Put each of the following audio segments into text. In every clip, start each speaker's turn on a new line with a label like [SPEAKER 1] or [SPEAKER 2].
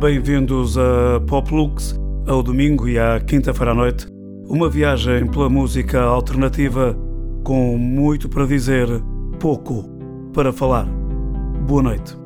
[SPEAKER 1] Bem-vindos a Poplux, ao domingo e à quinta-feira à noite. Uma viagem pela música alternativa com muito para dizer, pouco para falar. Boa noite.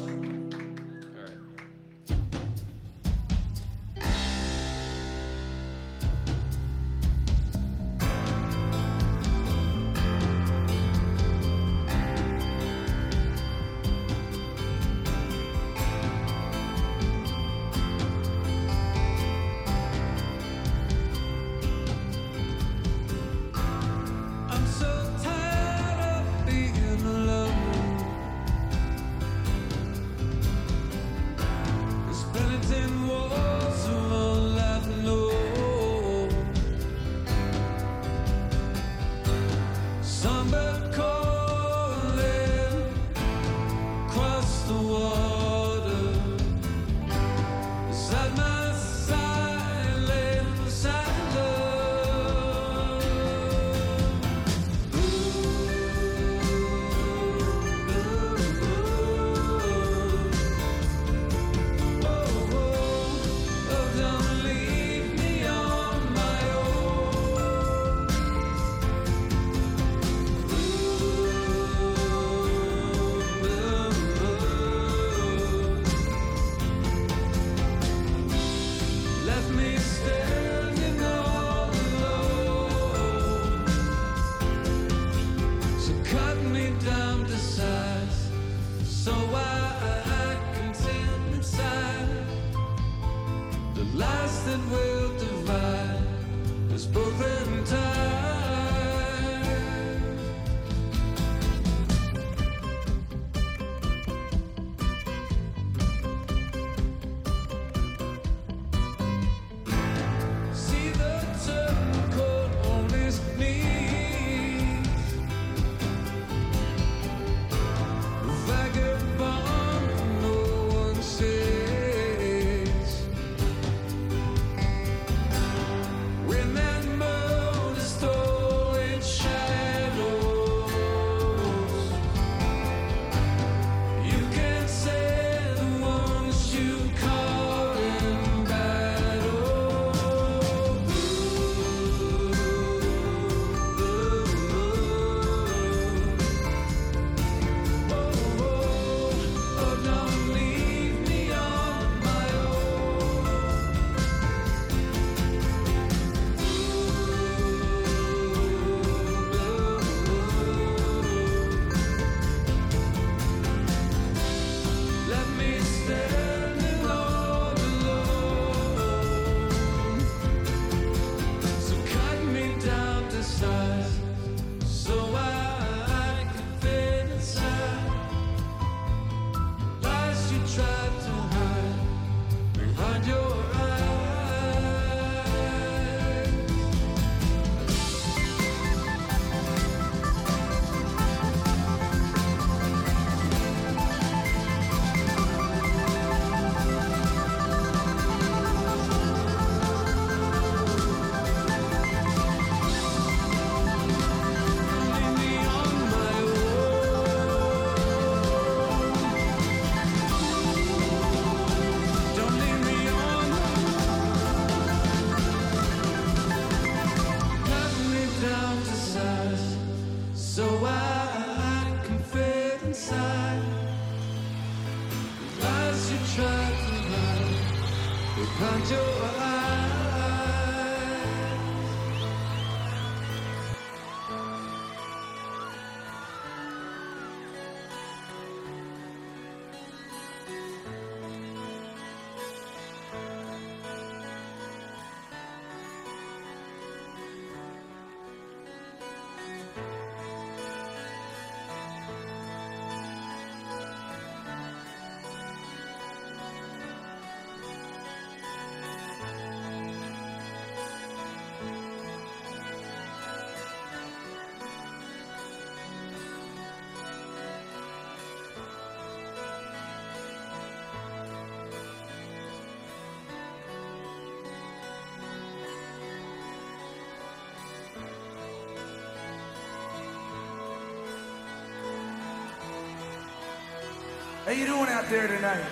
[SPEAKER 2] You doing out there tonight?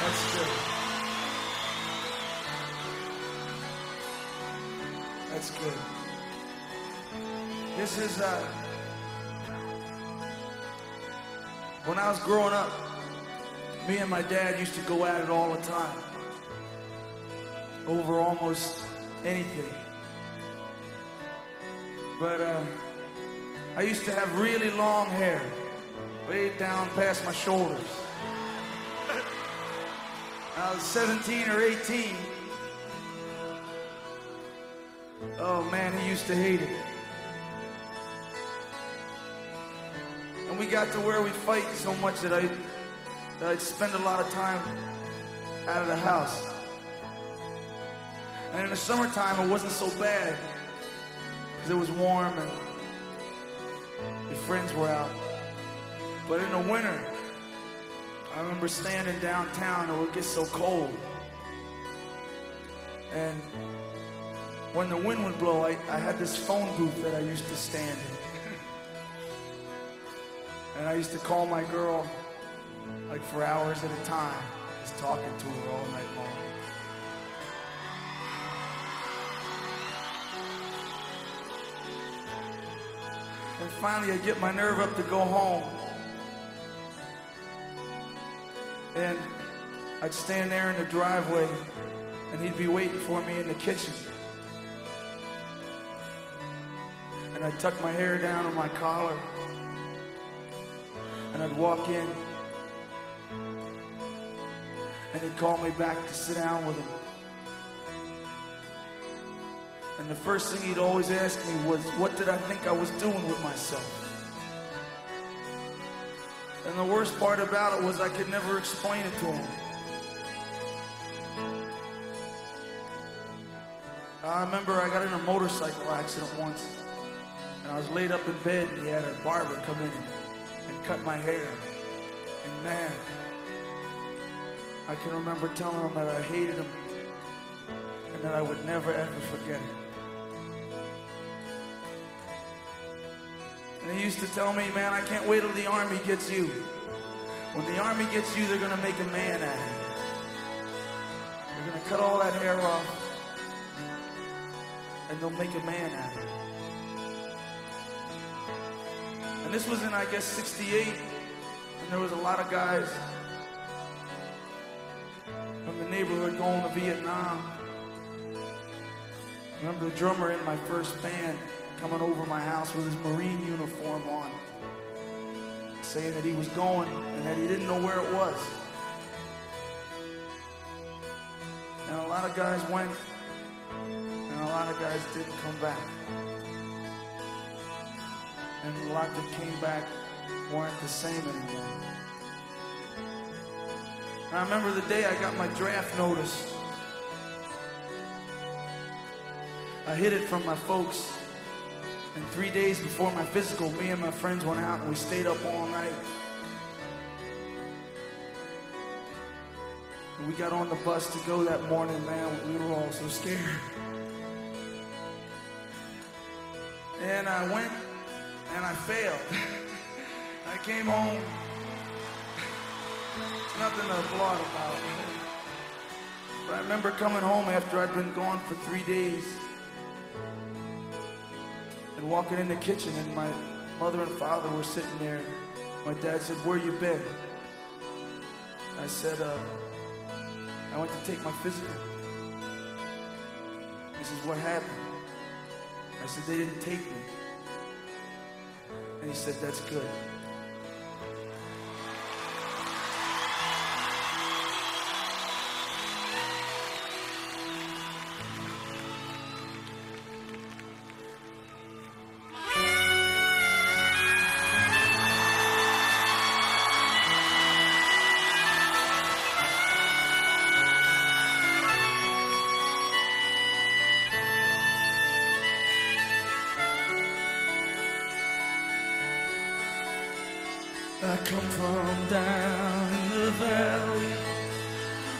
[SPEAKER 2] That's good. That's good. This is uh when I was growing up, me and my dad used to go at it all the time. Over almost anything. But uh I used to have really long hair, way down past my shoulders. I was 17 or 18. Oh man, he used to hate it. And we got to where we fight so much that, I, that I'd spend a lot of time out of the house. And in the summertime, it wasn't so bad because it was warm and your friends were out. But in the winter, I remember standing downtown and it would get so cold. And when the wind would blow, I, I had this phone booth that I used to stand in. And I used to call my girl like for hours at a time, just talking to her all night long. And finally, I get my nerve up to go home. And I'd stand there in the driveway, and he'd be waiting for me in the kitchen. And I'd tuck my hair down on my collar, and I'd walk in, and he'd call me back to sit down with him. And the first thing he'd always ask me was, What did I think I was doing with myself? And the worst part about it was I could never explain it to him. I remember I got in a motorcycle accident once, and I was laid up in bed, and he had a barber come in and cut my hair. And man, I can remember telling him that I hated him and that I would never ever forget it. And he used to tell me, man, I can't wait till the army gets you. When the army gets you, they're gonna make a man out of you. They're gonna cut all that hair off, and they'll make a man out of you. And this was in, I guess, 68, and there was a lot of guys from the neighborhood going to Vietnam. I remember the drummer in my first band coming over my house with his Marine uniform on, saying that he was going and that he didn't know where it was. And a lot of guys went, and a lot of guys didn't come back. And a lot that came back weren't the same anymore. I remember the day I got my draft notice. I hid it from my folks. And three days before my physical, me and my friends went out and we stayed up all night. We got on the bus to go that morning, man. We were all so scared. And I went and I failed. I came home. Nothing to applaud about. But I remember coming home after I'd been gone for three days walking in the kitchen, and my mother and father were sitting there. My dad said, Where you been? I said, uh, I went to take my physical. He says, What happened? I said, They didn't take me. And he said, That's good. I come from down in the valley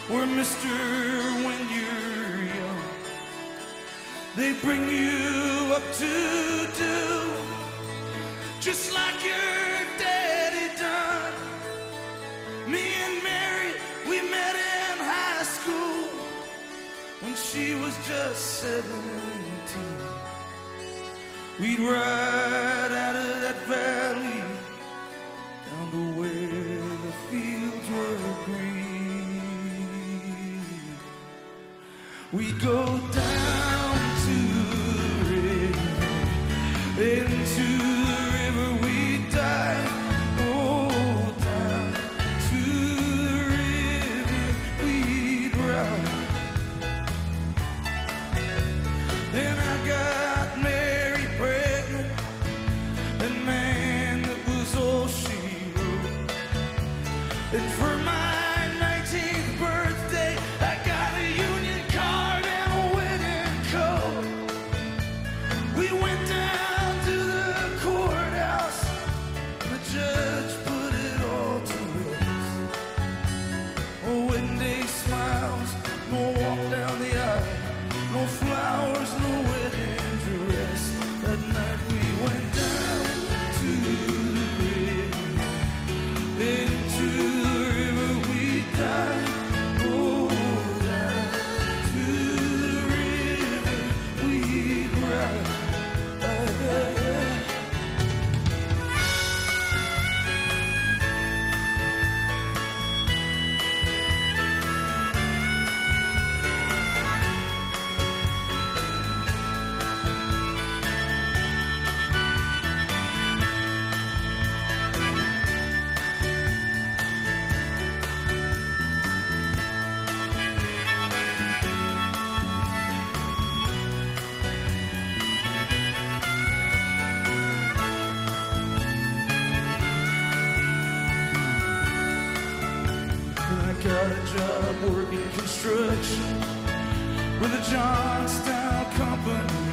[SPEAKER 2] where Mr. When you're young, they bring you up to do just like your daddy done. Me and Mary, we met in high school when she was just 17. We'd ride out of that valley. Go down with a Johnstown company.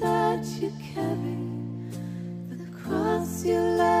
[SPEAKER 2] that you carry, the cross you left.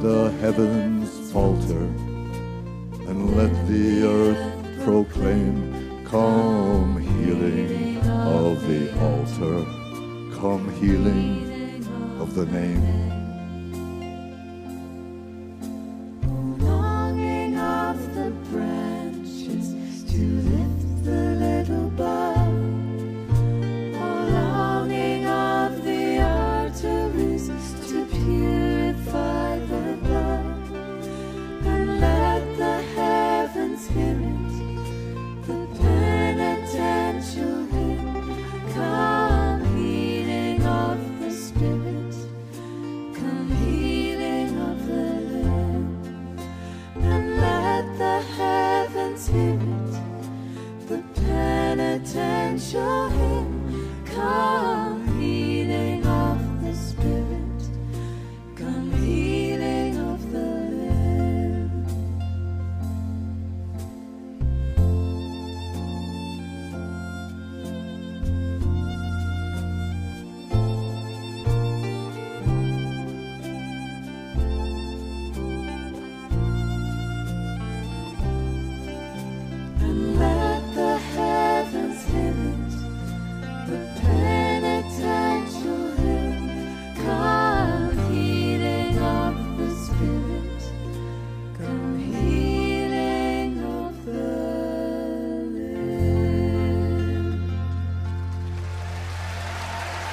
[SPEAKER 2] the heavens falter and let the earth proclaim, Come healing of the altar, come healing of the name.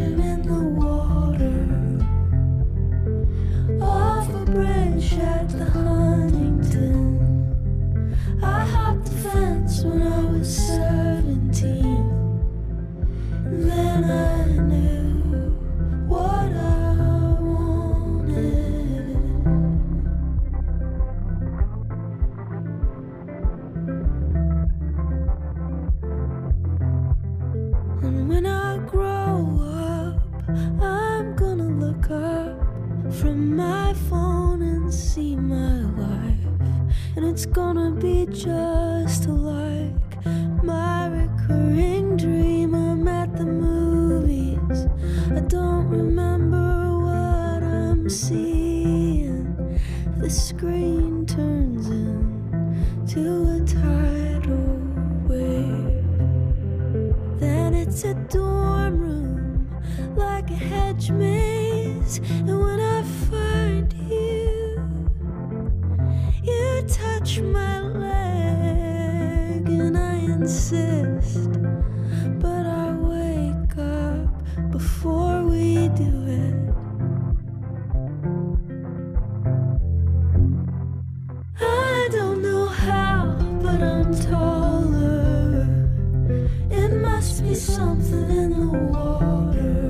[SPEAKER 2] When I was something in the water.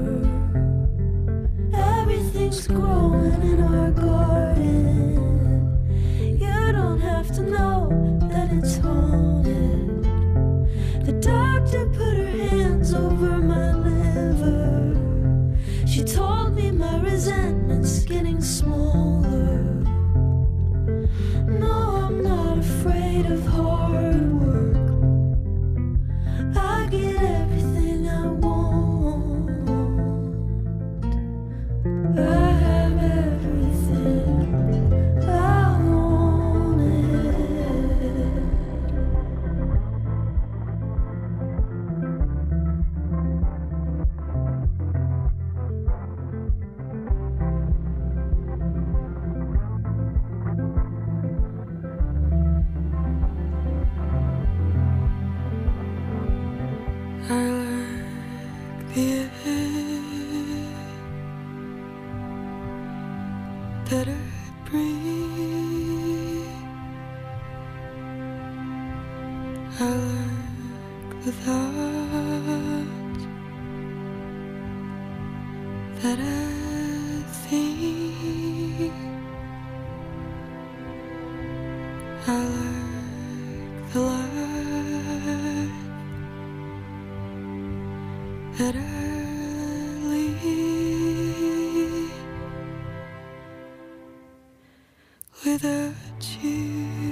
[SPEAKER 2] without you.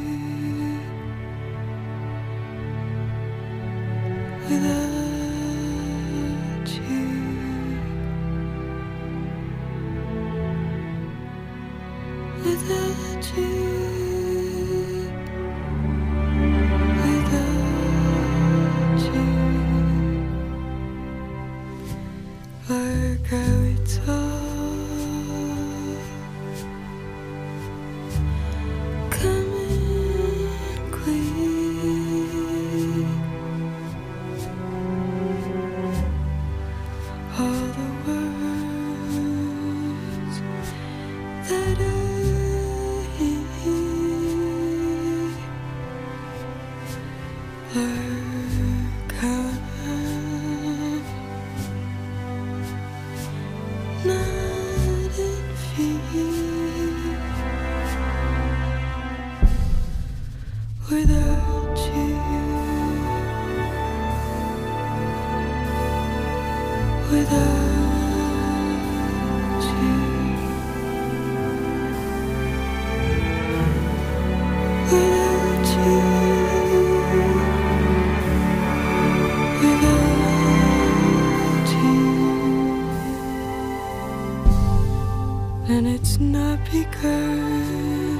[SPEAKER 2] and it's not because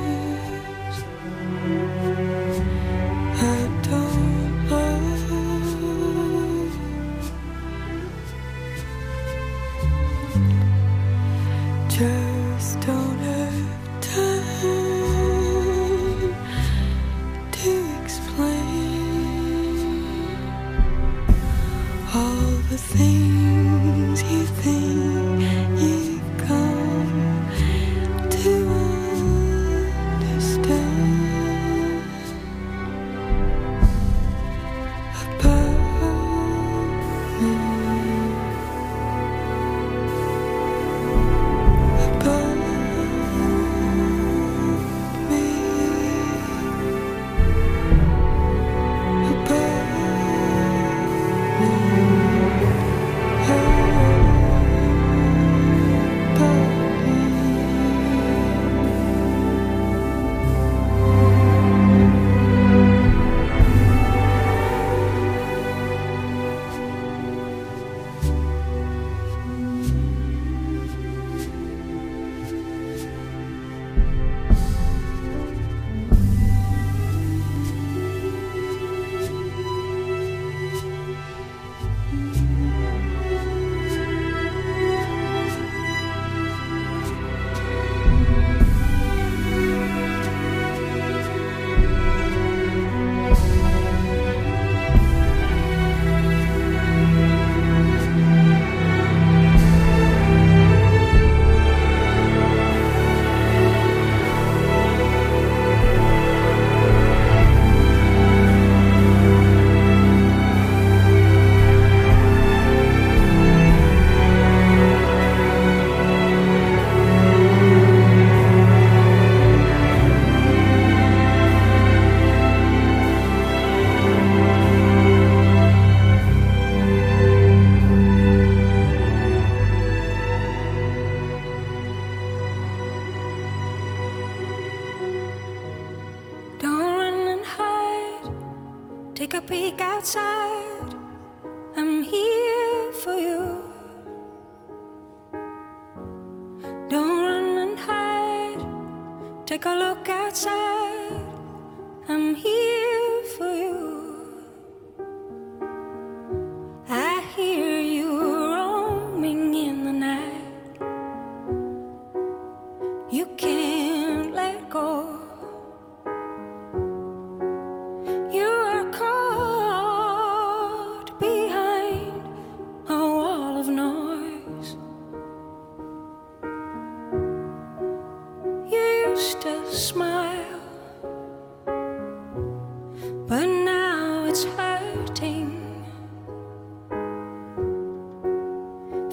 [SPEAKER 2] but
[SPEAKER 1] now it's hurting.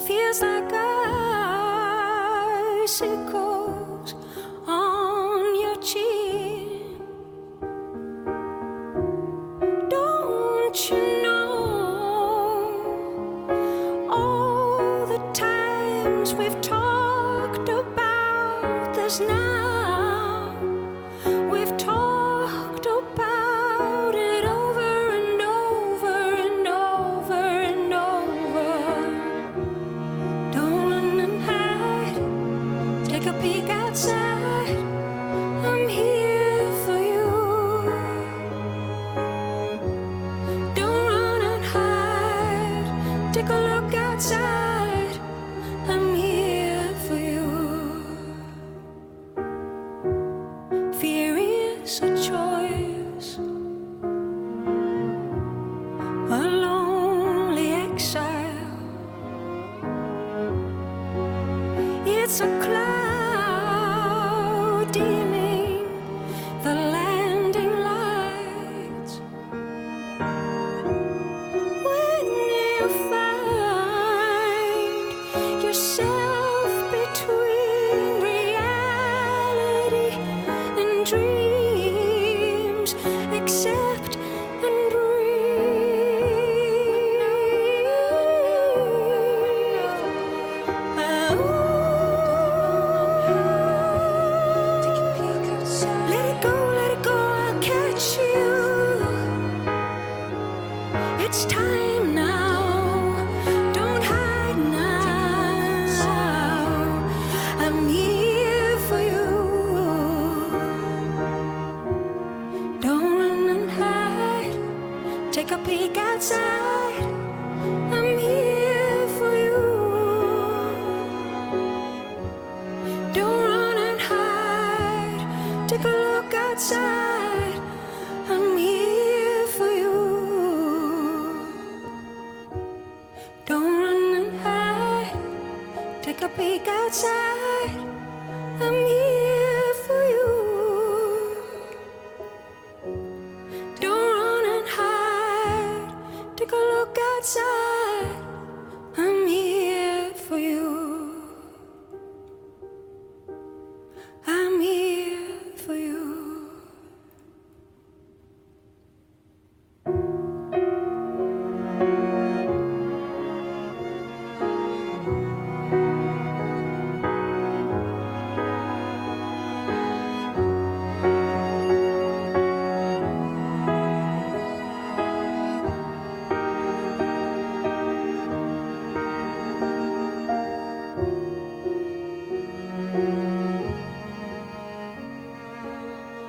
[SPEAKER 1] Feels like a icicle.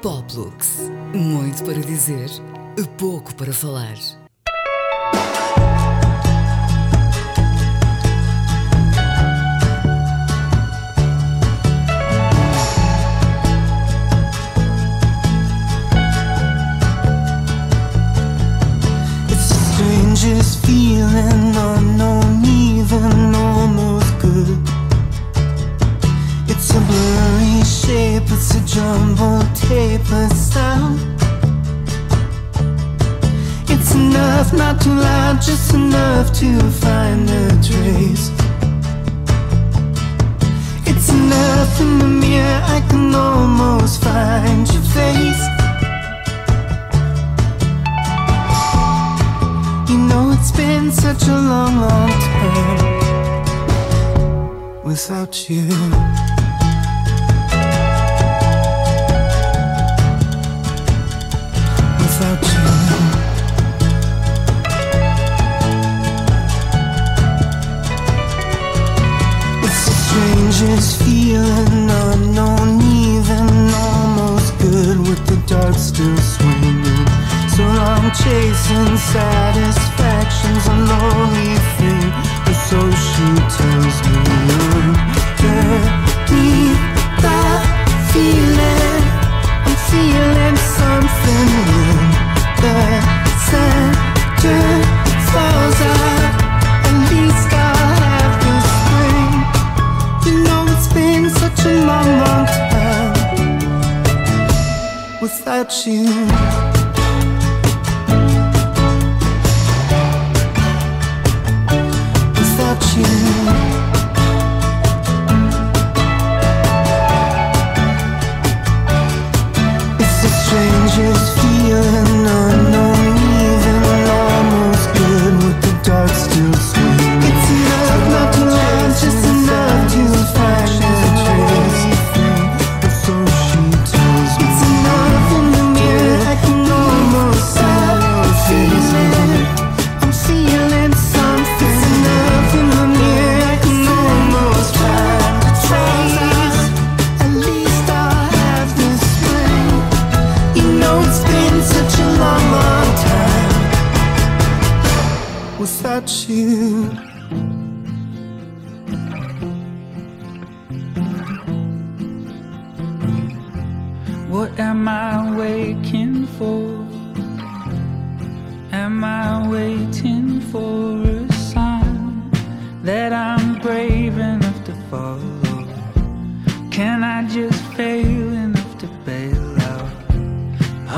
[SPEAKER 1] Poplux. Muito para dizer, pouco para falar.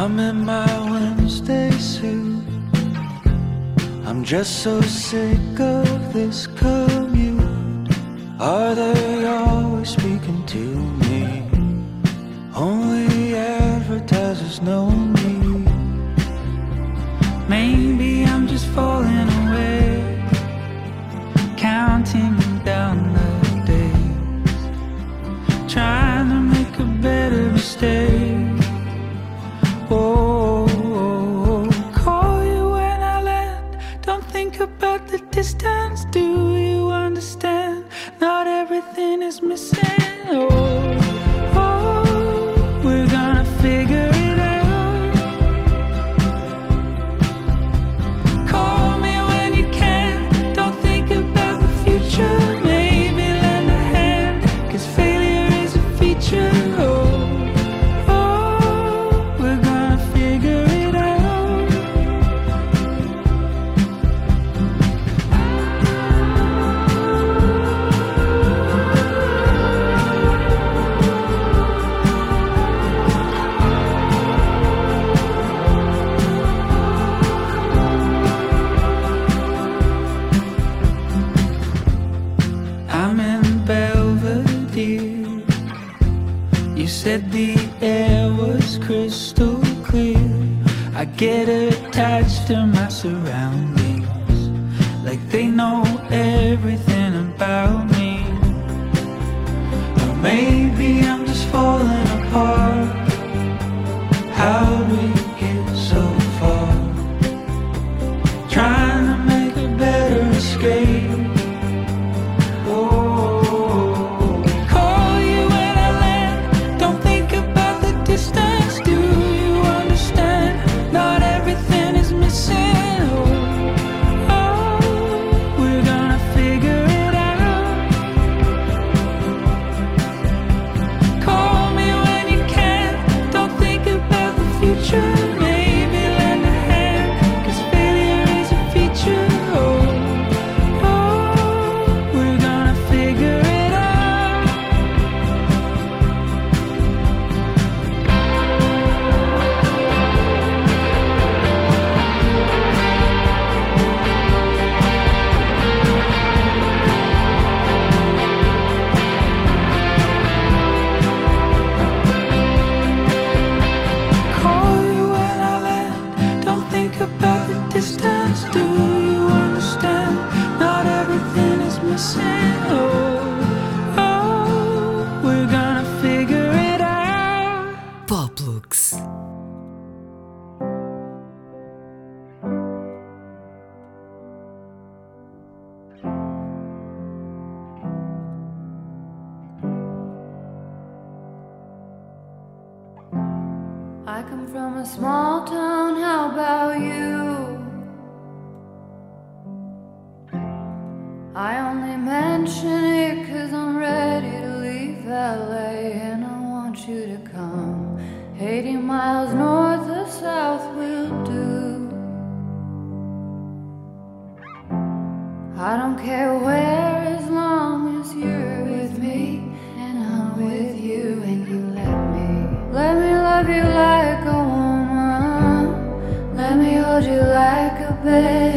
[SPEAKER 3] I'm in my Wednesday suit. I'm just
[SPEAKER 4] so sick of this commute.
[SPEAKER 1] Are they always speaking to me? Only advertisers know me. Maybe I'm just falling away, counting down the days, trying to make a better mistake. get attached to my surroundings. Like they know everything about me. Or maybe i'm just falling apart.
[SPEAKER 5] How come from a small town, how about you? I only mention it cause I'm ready to leave LA and I want you to come. 80 miles north or south will do. I don't care where. away.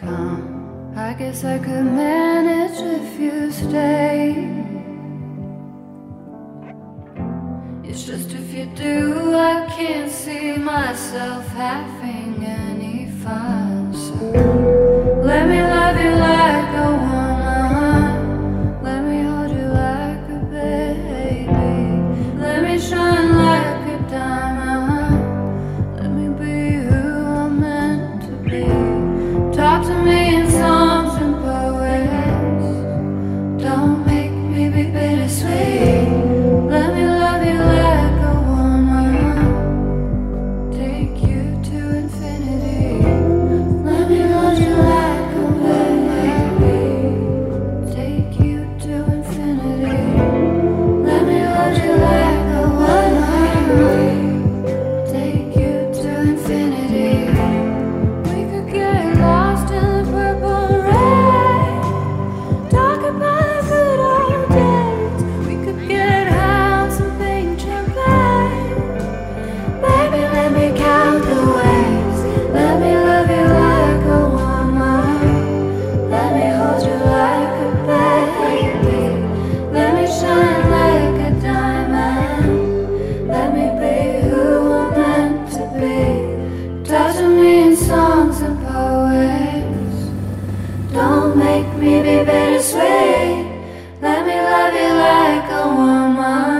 [SPEAKER 5] come. I guess I could manage if you stay. It's just if you do, I can't see myself having any fun. make me be better sway. Let me love you like a woman.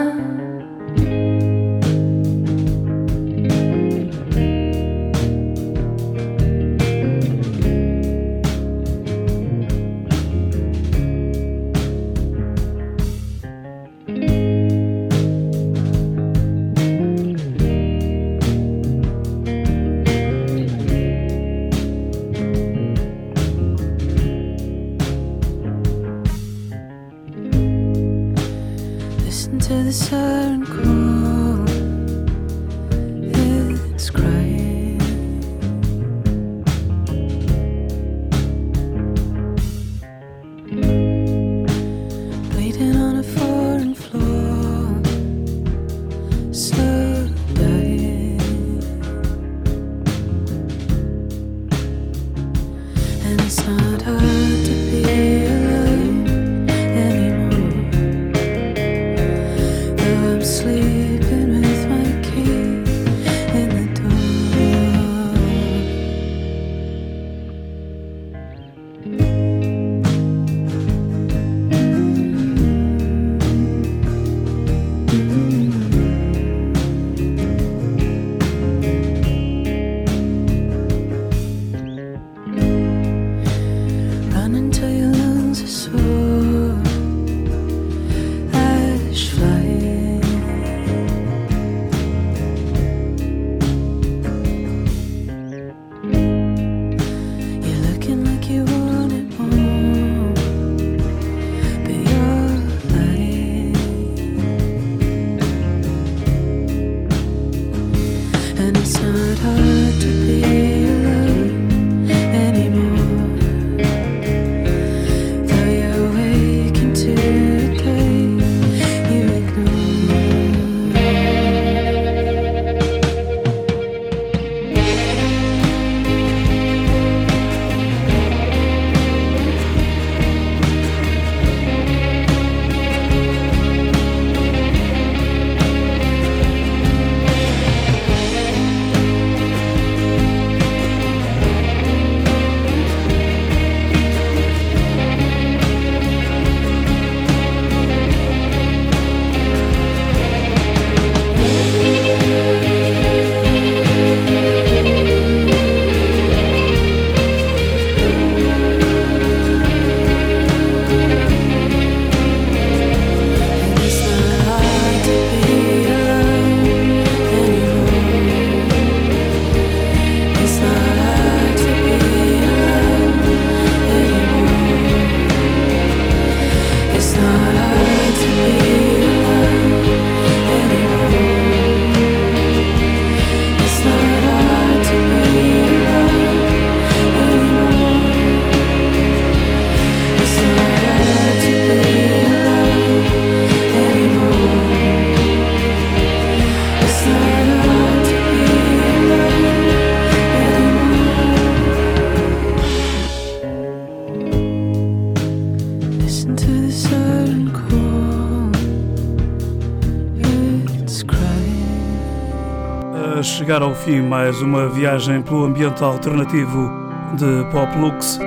[SPEAKER 6] Fim mais uma viagem pelo ambiente alternativo de Pop Lux.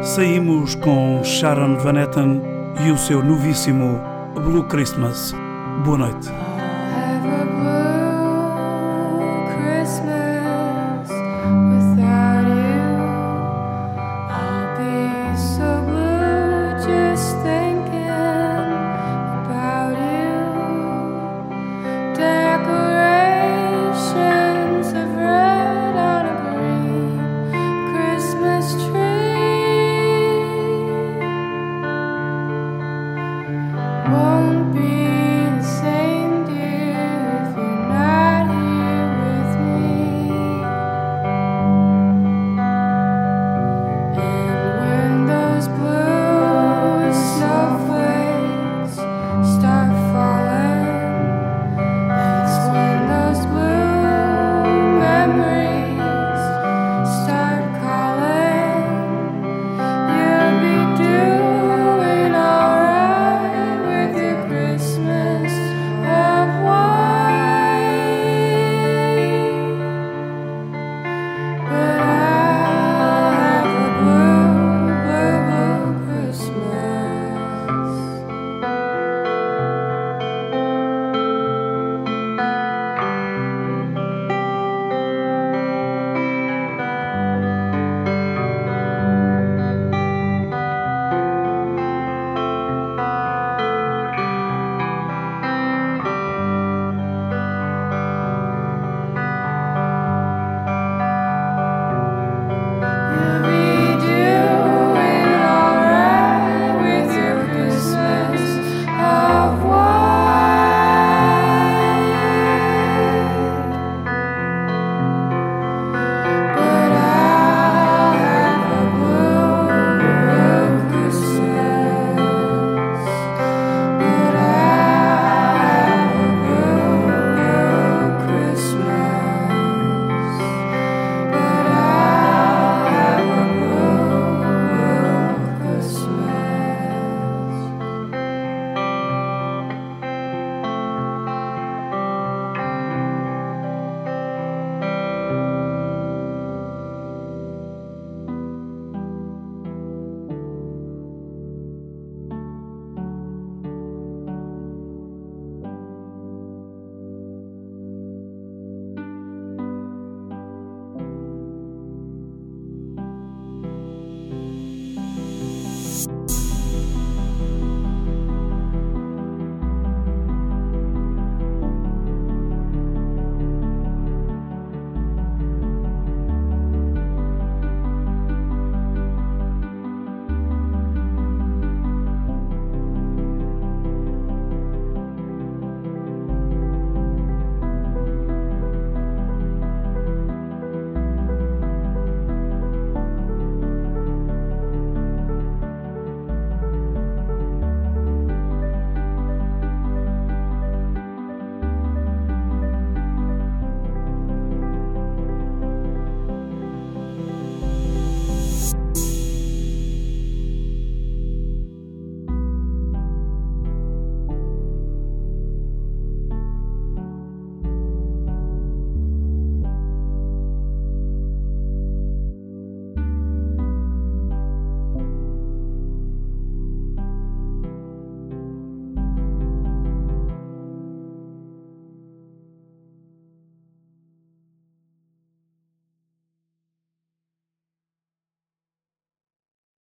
[SPEAKER 6] Saímos com Sharon Van Etten e o seu novíssimo Blue Christmas. Boa noite.